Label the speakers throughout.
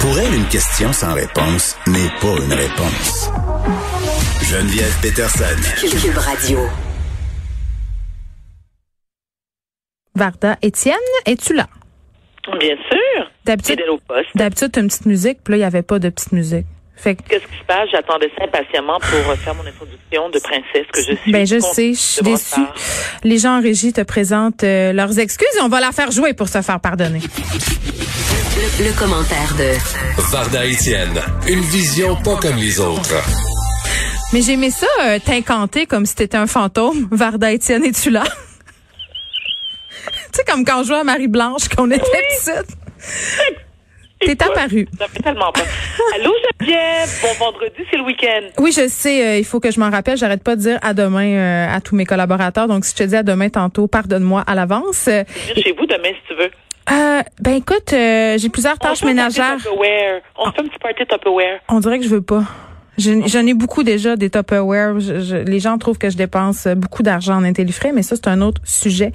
Speaker 1: Pour elle, une question sans réponse n'est pas une réponse. Geneviève Peterson.
Speaker 2: Cube Radio.
Speaker 3: Varda, Étienne, es-tu là?
Speaker 4: Bien sûr.
Speaker 3: D'habitude,
Speaker 4: Fidèle au poste.
Speaker 3: d'habitude, t'as une petite musique, puis là, il n'y avait pas de petite musique. Fait que,
Speaker 4: Qu'est-ce qui se passe? J'attendais ça impatiemment pour faire mon introduction de princesse que je suis.
Speaker 3: ben, je sais, je suis déçue. Les gens en régie te présentent euh, leurs excuses et on va la faire jouer pour se faire pardonner.
Speaker 2: Le, le commentaire de
Speaker 5: Varda Étienne, une vision pas comme les autres.
Speaker 3: Mais j'ai aimé ça, euh, t'incanter comme si t'étais un fantôme. Varda, Étienne, es-tu là? tu sais, comme quand on jouait à Marie-Blanche, qu'on était petite. T'es apparu.
Speaker 4: Ça fait tellement peur. Allô, Geneviève. Bon vendredi, c'est le week-end.
Speaker 3: Oui, je sais, euh, il faut que je m'en rappelle. J'arrête pas de dire à demain euh, à tous mes collaborateurs. Donc, si je te dis à demain tantôt, pardonne-moi à l'avance. Euh,
Speaker 4: Viens chez vous demain si tu veux.
Speaker 3: Euh, ben écoute, euh, j'ai plusieurs tâches ménagères.
Speaker 4: On fait un petit party Tupperware.
Speaker 3: On dirait que je veux pas. Je- J'en ai beaucoup déjà des Tupperware. Je- je- les gens trouvent que je dépense beaucoup d'argent en intellifrais, mais ça, c'est un autre sujet.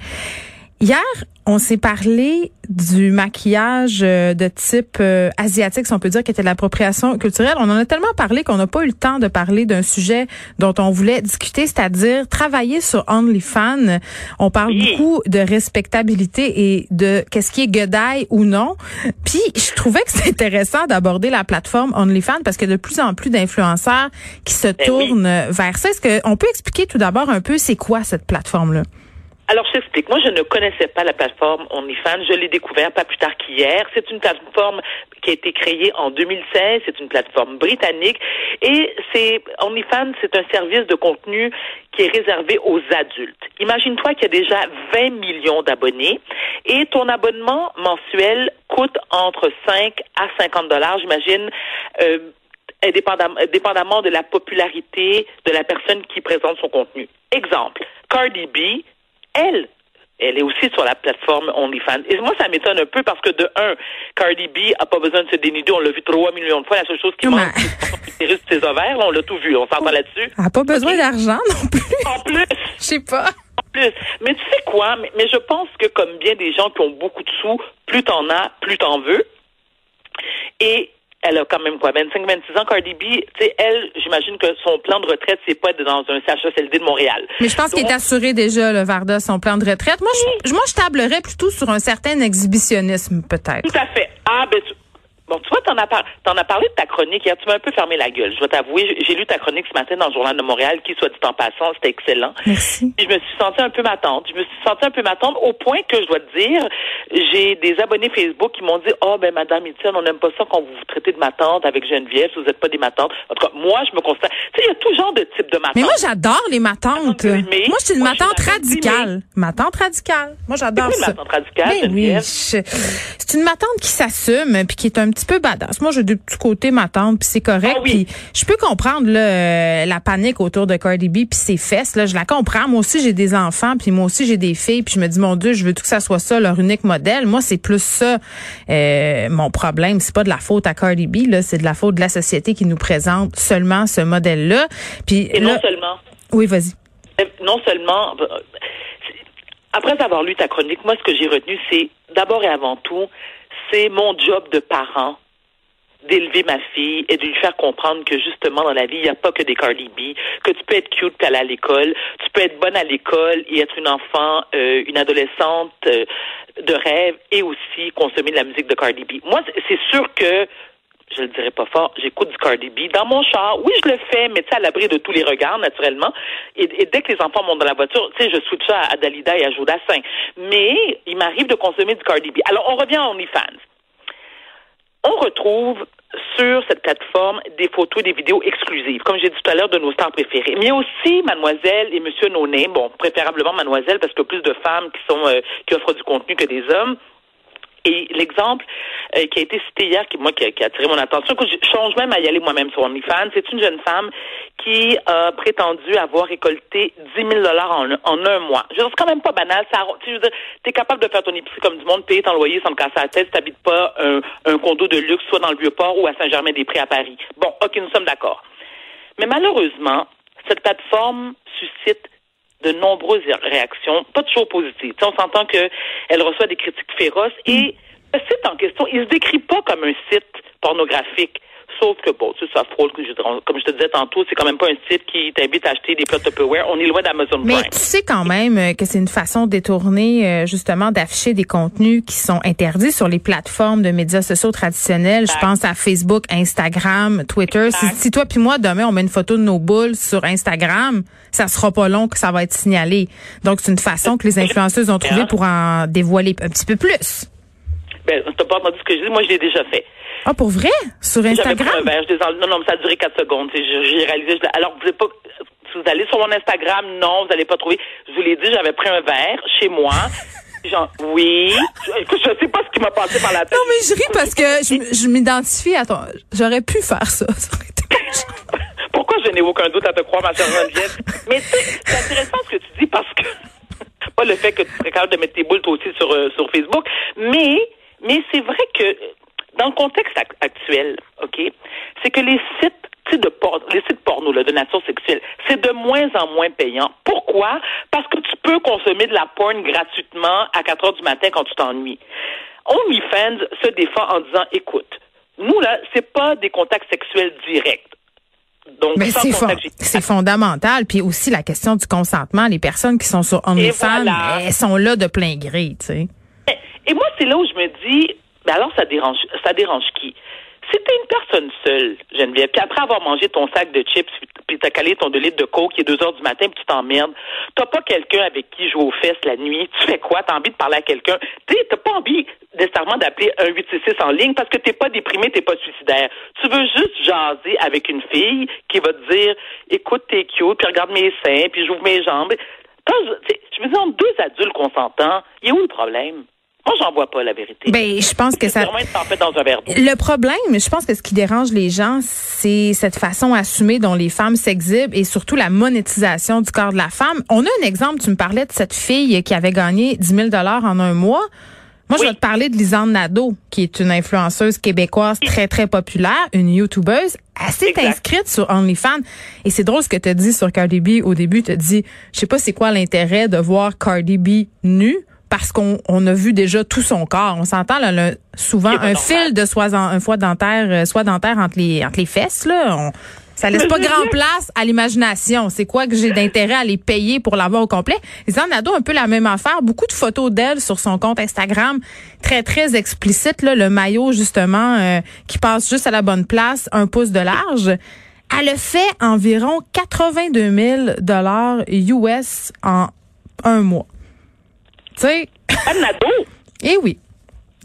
Speaker 3: Hier, on s'est parlé du maquillage euh, de type euh, asiatique, si on peut dire, qui était de l'appropriation culturelle. On en a tellement parlé qu'on n'a pas eu le temps de parler d'un sujet dont on voulait discuter, c'est-à-dire travailler sur OnlyFans. On parle
Speaker 4: Oui.
Speaker 3: beaucoup de respectabilité et de qu'est-ce qui est godaille ou non. Puis, je trouvais que c'est intéressant d'aborder la plateforme OnlyFans parce qu'il y a de plus en plus d'influenceurs qui se
Speaker 4: Ben oui.
Speaker 3: tournent vers ça. Est-ce qu'on peut expliquer tout d'abord un peu c'est quoi cette plateforme-là?
Speaker 4: Alors, je t'explique. Moi, je ne connaissais pas la plateforme OnlyFans. Je l'ai découvert pas plus tard qu'hier. C'est une plateforme qui a été créée en 2016. C'est une plateforme britannique. Et c'est, OnlyFans, c'est un service de contenu qui est réservé aux adultes. Imagine-toi qu'il y a déjà 20 millions d'abonnés et ton abonnement mensuel coûte entre 5 à 50 dollars, j'imagine, euh, de la popularité de la personne qui présente son contenu. Exemple, Cardi B, elle, elle est aussi sur la plateforme OnlyFans. Et moi, ça m'étonne un peu parce que de un, Cardi B a pas besoin de se dénuder. On l'a vu trois millions de fois. La seule chose qui manque, c'est ses ovaires. On l'a tout vu. On s'entend là-dessus.
Speaker 3: Elle a pas besoin d'argent non plus.
Speaker 4: En plus,
Speaker 3: Je sais pas.
Speaker 4: en plus. Mais tu sais quoi? Mais, mais je pense que comme bien des gens qui ont beaucoup de sous, plus t'en as, plus t'en veux. Et elle a quand même quoi, 25, 26 ans, Cardi B, tu sais, elle, j'imagine que son plan de retraite, c'est pas dans un CHSLD de Montréal.
Speaker 3: Mais je pense qu'il est assuré déjà, le Varda, son plan de retraite. Moi, je, moi, je tablerais plutôt sur un certain exhibitionnisme, peut-être.
Speaker 4: Tout à fait. Ah, ben, tu- bon, tu vois, t'en as, par- t'en as parlé de ta chronique hier. Tu m'as un peu fermé la gueule. Je vais t'avouer, j'ai- lu ta chronique ce matin dans le Journal de Montréal, qui, soit dit en passant, c'était excellent.
Speaker 3: Merci.
Speaker 4: Puis je me suis sentie un peu ma tante. Je me suis sentie un peu ma tante au point que je dois te dire, j'ai des abonnés Facebook qui m'ont dit, oh, ben, madame Etienne, on n'aime pas ça quand vous vous traitez de ma tante avec Geneviève, si vous n'êtes pas des matantes. En tout cas, moi, je me constate. Tu sais, il y a tout genre de type de matante.
Speaker 3: Mais moi, j'adore les matantes.
Speaker 4: Mais-
Speaker 3: Moi, je suis une matante radicale. Matante radicale. Moi, j'adore ça.
Speaker 4: une matante radicale,
Speaker 3: Ben oui, c'est une matante qui s'assume puis qui est un petit peu badass. Moi, j'ai des petits côtés matante puis c'est correct.
Speaker 4: Ah oui.
Speaker 3: Puis je peux comprendre là, euh, la panique autour de Cardi B puis ses fesses. Là, je la comprends. Moi aussi, j'ai des enfants puis moi aussi, j'ai des filles puis je me dis mon Dieu, je veux tout que ça soit ça leur unique modèle. Moi, c'est plus ça euh, mon problème. C'est pas de la faute à Cardi B. Là, c'est de la faute de la société qui nous présente seulement ce modèle-là. Puis
Speaker 4: Et
Speaker 3: là-
Speaker 4: non seulement,
Speaker 3: oui, vas-y.
Speaker 4: non seulement, euh, après avoir lu ta chronique, moi, ce que j'ai retenu, c'est d'abord et avant tout, c'est mon job de parent d'élever ma fille et de lui faire comprendre que justement dans la vie, il n'y a pas que des Cardi B, que tu peux être cute et aller à l'école, tu peux être bonne à l'école et être une enfant, euh, une adolescente euh, de rêve et aussi consommer de la musique de Cardi B. Moi, c'est sûr que je le dirais pas fort, j'écoute du Cardi B dans mon char. Oui, je le fais, mais tu sais, à l'abri de tous les regards, naturellement. Et, dès que les enfants montent dans la voiture, tu sais, je switch ça à Dalida et à Jodassin. Mais il m'arrive de consommer du Cardi B. Alors, on revient à OnlyFans. On retrouve sur cette plateforme des photos et des vidéos exclusives, comme j'ai dit tout à l'heure, de nos stars préférées. Mais aussi mademoiselle et monsieur No Name, bon, préférablement mademoiselle, parce que plus de femmes qui sont euh, qui offrent du contenu que des hommes. Et l'exemple euh, qui a été cité hier, qui moi qui a, qui a attiré mon attention, que je change même à y aller moi-même sur OnlyFans, c'est une jeune femme qui a prétendu avoir récolté 10 000 dollars en, en un mois. Je veux c'est quand même pas banal. Ça, tu veux dire, t'es capable de faire ton épicerie comme du monde, payer ton loyer sans te casser la tête, si t'habites pas un, un condo de luxe, soit dans le Vieux-Port ou à Saint-Germain-des-Prés à Paris. Bon, ok, nous sommes d'accord. Mais malheureusement, cette plateforme suscite de nombreuses réactions, pas toujours positives. Tu sais, on s'entend qu'elle reçoit des critiques féroces et le site en question, il se décrit pas comme un site pornographique. Sauf que, bon, tu sais, ça fraude, comme je, te disais tantôt, c'est quand même pas un site qui t'invite à acheter des plats Tupperware. On est loin d'Amazon
Speaker 3: Mais
Speaker 4: Prime.
Speaker 3: tu sais quand même euh, que c'est une façon détournée, euh, justement, d'afficher des contenus qui sont interdits sur les plateformes de médias sociaux traditionnels. Je pense à Facebook, Instagram, Twitter. Si, si toi puis moi, demain, on met une photo de nos boules sur Instagram, ça sera pas long que ça va être signalé. Donc, c'est une façon que les influenceuses ont trouvé pour en dévoiler un petit peu plus.
Speaker 4: Ben, t'as pas entendu ce que je dis, moi je l'ai déjà fait.
Speaker 3: Ah, pour vrai? Sur
Speaker 4: J'avais pris un
Speaker 3: Instagram?
Speaker 4: verre, je enlève. Non, non, mais ça a duré 4 secondes. J'ai réalisé. je- alors, vous n'avez pas. Si vous allez sur mon Instagram, non, vous n'allez pas trouver. Je vous l'ai dit, j'avais pris un verre chez moi. Genre, oui. Écoute, je sais pas ce qui m'a passé par la tête.
Speaker 3: Non, mais je ris parce que je, je m'identifie à ton... J'aurais pu faire ça.
Speaker 4: Pourquoi je n'ai aucun doute à te croire, ma chère Geneviève? Mais c'est intéressant ce que tu dis parce que pas le fait que tu serais capable de mettre tes boules toi aussi sur, euh, sur Facebook, mais mais c'est vrai que dans le contexte ac- actuel, OK, c'est que les sites de por- les sites porno là, de nature sexuelle, c'est de moins en moins payant. Pourquoi? Parce que tu peux consommer de la porn gratuitement à 4 heures du matin quand tu t'ennuies. OnlyFans se défend en disant, écoute, nous, là, c'est pas des contacts sexuels directs. Donc,
Speaker 3: Mais c'est fondamental. Puis aussi la question du consentement. Les personnes qui sont sur OnlyFans,
Speaker 4: voilà.
Speaker 3: elles sont là de plein gré, tu sais.
Speaker 4: Et moi, c'est là où je me dis, mais alors ça dérange, ça dérange qui? Si t'es une personne seule, Geneviève, puis après avoir mangé ton sac de chips, puis t'as calé ton 2 litres de coke, qui est 2 heures du matin, puis tu t'emmerdes, t'as pas quelqu'un avec qui jouer aux fesses la nuit, tu fais quoi? T'as envie de parler à quelqu'un? T'as pas envie nécessairement d'appeler un 866 en ligne parce que t'es pas déprimé, t'es pas suicidaire. Tu veux juste jaser avec une fille qui va te dire, écoute, t'es cute, puis regarde mes seins, puis j'ouvre mes jambes. Quand je, je me dis, entre deux adultes consentants, il est où le problème? Moi, j'en vois pas la vérité.
Speaker 3: Ben, je pense que ça.
Speaker 4: dans un verre.
Speaker 3: Le problème, je pense que ce qui dérange les gens, c'est cette façon assumée dont les femmes s'exhibent et surtout la monétisation du corps de la femme. On a un exemple, tu me parlais de cette fille qui avait gagné 10 000 en un mois. Moi, je vais te parler de Lisanne Nadeau, qui est une influenceuse québécoise très, très populaire, une YouTubeuse. Elle s'est
Speaker 4: Exact.
Speaker 3: inscrite sur OnlyFans. Et c'est drôle ce que tu as dit sur Cardi B au début. Tu as dit, je sais pas c'est quoi l'intérêt de voir Cardi B nue parce qu'on on a vu déjà tout son corps. On s'entend là, souvent un
Speaker 4: normal.
Speaker 3: fil de soie, un foie dentaire, euh, soie dentaire entre les, entre les fesses. Là, on- ça laisse
Speaker 4: Mais
Speaker 3: pas grand
Speaker 4: dire-
Speaker 3: place à l'imagination. C'est quoi que j'ai d'intérêt à les payer pour l'avoir au complet? Lisanne Nadeau, un peu la même affaire. Beaucoup de photos d'elle sur son compte Instagram, très, très explicite. Là, le maillot, justement, euh, qui passe juste à la bonne place, un pouce de large. Elle a fait environ 82 000 US en un mois. Tu sais, eh oui.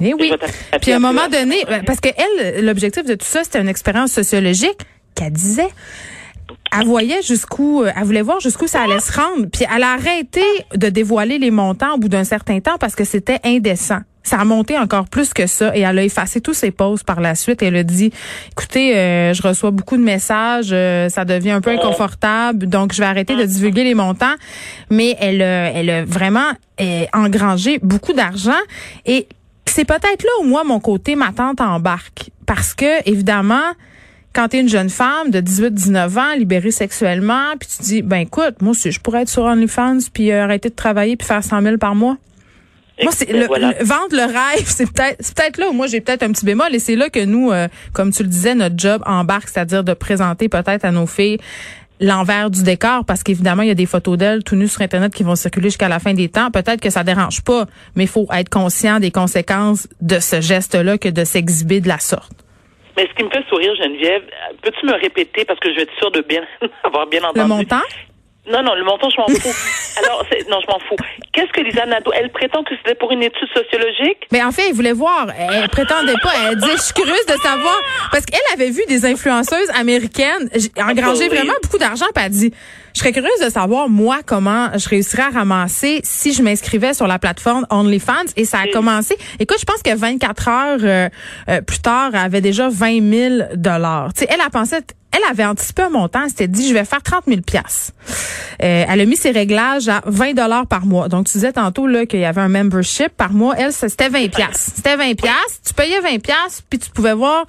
Speaker 3: Eh oui. Puis à un moment donné, ben, parce que elle, l'objectif de tout ça, c'était une expérience sociologique qu'elle disait. Elle voyait jusqu'où, euh, elle voulait voir jusqu'où ça allait se rendre. Puis elle a arrêté de dévoiler les montants au bout d'un certain temps parce que c'était indécent. Ça a monté encore plus que ça et elle a effacé tous ses posts par la suite. Elle a dit, écoutez, euh, je reçois beaucoup de messages, euh, ça devient un peu inconfortable, donc je vais arrêter de divulguer les montants. Mais elle, a- elle a vraiment euh, engrangé beaucoup d'argent et c'est peut-être là où moi mon côté ma tante embarque parce que évidemment quand tu une jeune femme de 18-19 ans, libérée sexuellement, puis tu dis, ben écoute, moi je pourrais être sur OnlyFans, puis euh, arrêter de travailler, puis faire 100 000 par mois. Moi, c'est
Speaker 4: Et
Speaker 3: le,
Speaker 4: voilà.
Speaker 3: le- vendre le rêve, c'est peut-être peut-être là où moi j'ai peut-être un petit bémol et c'est là que nous, euh, comme tu le disais, notre job embarque, c'est-à-dire de présenter peut-être à nos filles l'envers du décor parce qu'évidemment il y a des photos d'elles tout nues sur internet qui vont circuler jusqu'à la fin des temps peut-être que ça dérange pas mais il faut être conscient des conséquences de ce geste-là que de s'exhiber de la sorte
Speaker 4: mais ce qui me fait sourire, Geneviève, peux-tu me répéter, parce que je vais être sûre de bien avoir bien entendu?
Speaker 3: le montant?
Speaker 4: Non, non, le montant, je m'en fous. Alors, c'est- non, je m'en fous. Qu'est-ce que Lisa Nadeau, elle prétend que c'était pour une étude sociologique?
Speaker 3: Mais en fait, elle voulait voir. Elle prétendait pas. Elle disait, je suis curieuse de savoir. Parce qu'elle avait vu des influenceuses américaines j- engranger vraiment beaucoup d'argent. Puis elle dit, je serais curieuse de savoir, moi, comment je réussirais à ramasser si je m'inscrivais sur la plateforme OnlyFans. Et ça a commencé. Écoute, je pense que 24 heures euh, euh, plus tard, elle avait déjà 20 000 dollars. Tu sais, elle a pensé elle avait anticipé un montant, elle s'était dit je vais faire 30 000 pièces. Elle a mis ses réglages à 20 dollars par mois. Donc tu disais tantôt là qu'il y avait un membership par mois. Elle c'était 20 pièces. C'était 20 pièces. Tu payais 20 pièces puis tu pouvais voir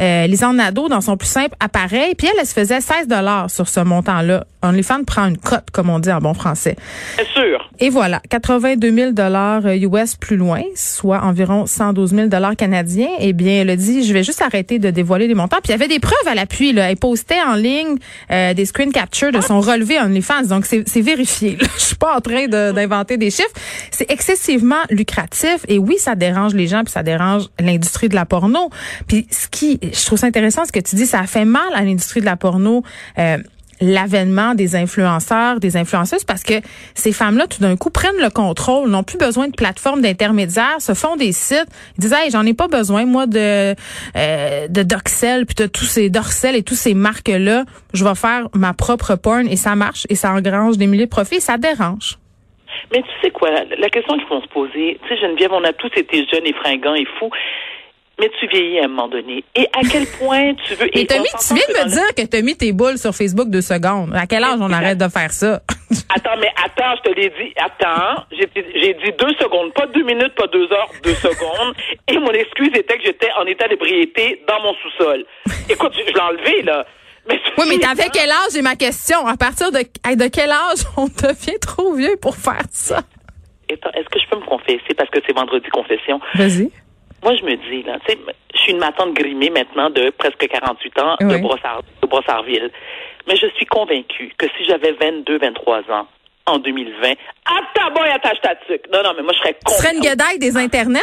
Speaker 3: euh, Lisanne Nadeau dans son plus simple appareil. Puis elle, elle se faisait 16 dollars sur ce montant-là. OnlyFans prend une cote, comme on dit en bon français.
Speaker 4: Bien sûr.
Speaker 3: Et voilà, 82 000 dollars US plus loin, soit environ 112 000 dollars canadiens. Eh bien, elle a dit, je vais juste arrêter de dévoiler les montants. Puis il y avait des preuves à l'appui. Là. Elle postait en ligne euh, des screen captures de son relevé OnlyFans. Donc c'est c'est vérifié. là. Je suis pas en train de- d'inventer des chiffres. C'est excessivement lucratif. Et oui, ça dérange les gens, puis ça dérange l'industrie de la porno. Puis ce qui, je trouve ça intéressant, ce que tu dis, ça a fait mal à l'industrie de la porno. euh, l'avènement des influenceurs, des influenceuses, parce que ces femmes-là, tout d'un coup, prennent le contrôle, n'ont plus besoin de plateformes d'intermédiaires, se font des sites, disent, hey, j'en ai pas besoin, moi, de, euh, de Doxel, puis de tous ces Doxel et tous ces marques-là, je vais faire ma propre porn, et ça marche, et ça engrange des milliers de profits, et ça dérange.
Speaker 4: Mais tu sais quoi, la question qu'il faut se poser, tu sais, Geneviève, on a tous été jeunes et fringants et fous, mais tu vieillis à un moment donné. Et à quel point tu veux...
Speaker 3: Et
Speaker 4: et
Speaker 3: mis, tu viens de me
Speaker 4: le-
Speaker 3: dire que t'as mis tes boules sur Facebook deux secondes. À quel âge on arrête de faire ça?
Speaker 4: Attends, mais attends, je te l'ai dit. Attends, j'ai dit deux secondes, pas deux minutes, pas deux heures, deux secondes. Et mon excuse était que j'étais en état d'ébriété dans mon sous-sol. Écoute, je, je l'ai enlevé, là. Mais
Speaker 3: Oui, mais t'avais quel âge, j'ai ma question? À partir de, de quel âge on devient trop vieux pour faire ça?
Speaker 4: Est-ce que je peux me confesser? Parce que c'est vendredi confession?
Speaker 3: Vas-y.
Speaker 4: Moi, je me dis, là, tu sais, je suis une matante grimée maintenant de presque 48 ans de. Brossard, de Brossardville. Mais je suis convaincue que si j'avais 22, 23 ans en 2020, attends, boy, attache ta tuque. Non, non, mais moi, je serais
Speaker 3: Tu serais une guedaille des internets?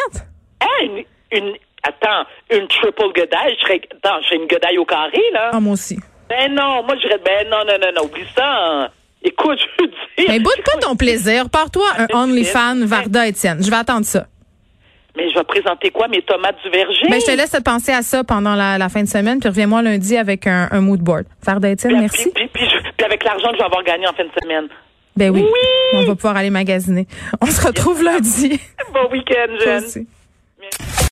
Speaker 4: Hein, une, une, attends, une triple godaille, je serais, attends, je serais une godaille au carré, là.
Speaker 3: Ah, moi aussi.
Speaker 4: Ben non, moi, je dirais, ben non, non, non, non, oublie ça. hein. Écoute, je veux dire.
Speaker 3: Mais boude pas ton plaisir? Pars-toi un OnlyFans Varda Étienne. Je vais attendre ça.
Speaker 4: Mais je vais présenter quoi, mes tomates du verger?
Speaker 3: Mais je te laisse penser à ça pendant la, la fin de semaine, puis reviens-moi lundi avec un, un mood board.
Speaker 4: Puis-
Speaker 3: merci.
Speaker 4: Puis, puis, je- puis avec l'argent que je vais avoir gagné en fin de semaine.
Speaker 3: Ben oui.
Speaker 4: Oui!
Speaker 3: On va pouvoir aller magasiner. On se retrouve lundi.
Speaker 4: Bon week-end, jeune.
Speaker 3: aussi.